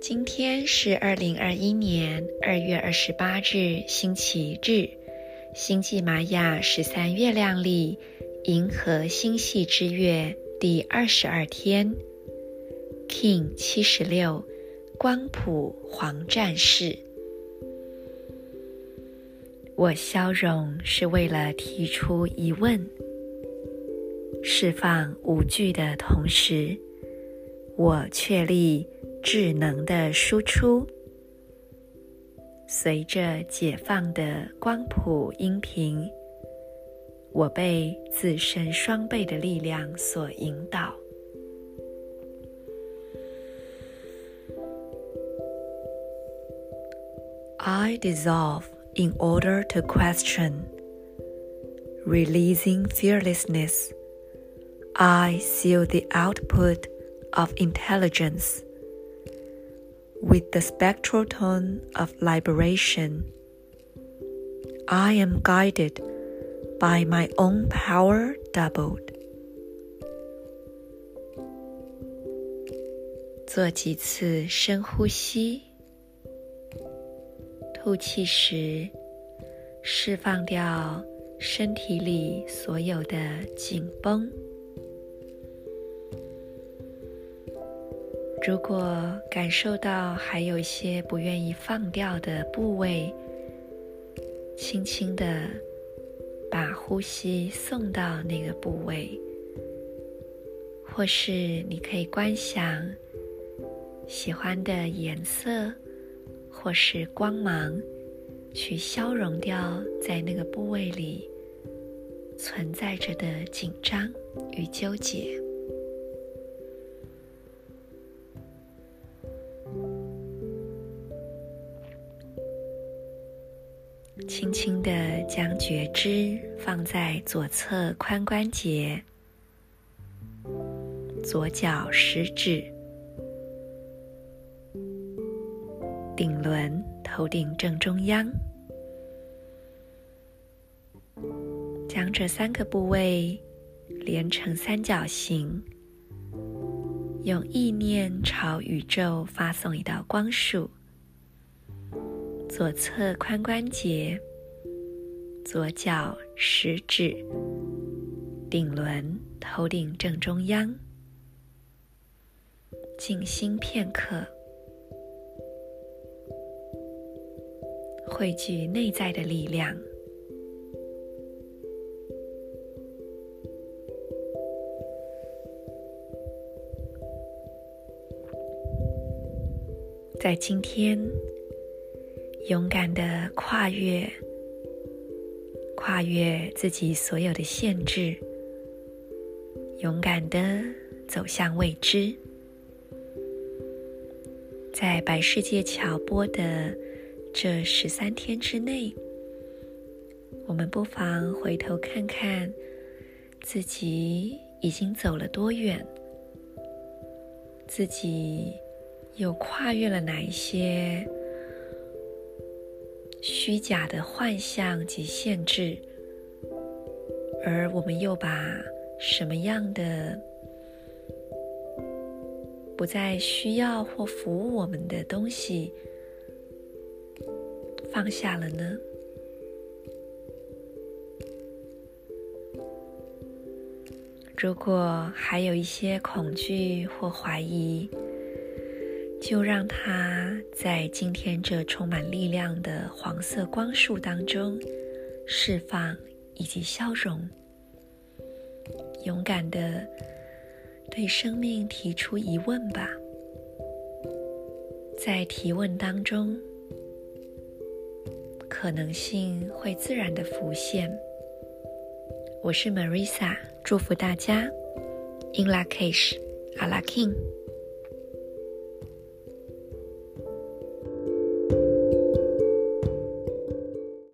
今天是二零二一年二月二十八日，星期日，星际玛雅十三月亮历银河星系之月第二十二天，King 七十六，光谱黄战士。我消融是为了提出疑问，释放无惧的同时，我确立。智能的输出，随着解放的光谱音频，我被自身双倍的力量所引导。I dissolve in order to question, releasing fearlessness. I seal the output of intelligence. With the spectral tone of liberation, I am guided by my own power doubled. 做几次深呼吸， 吐气时释放掉身体里所有的紧绷。如果感受到还有一些不愿意放掉的部位，轻轻的把呼吸送到那个部位，或是你可以观想喜欢的颜色或是光芒，去消融掉在那个部位里存在着的紧张与纠结。轻轻地将觉知放在左侧髋关节、左脚食指、顶轮、头顶正中央，将这三个部位连成三角形，用意念朝宇宙发送一道光束。左侧髋关节、左脚食指、顶轮、头顶正中央，静心片刻，汇聚内在的力量。在今天。勇敢的跨越，跨越自己所有的限制，勇敢的走向未知。在白世界桥播的这十三天之内，我们不妨回头看看自己已经走了多远，自己又跨越了哪一些虚假的幻象及限制，而我们又把什么样的不再需要或服务我们的东西放下了呢？如果还有一些恐惧或怀疑，就让它在今天这充满力量的黄色光束当中释放以及消融。勇敢的对生命提出疑问吧，在提问当中，可能性会自然的浮现。我是 Marisa，祝福大家。In Lak'ech, Ala K'in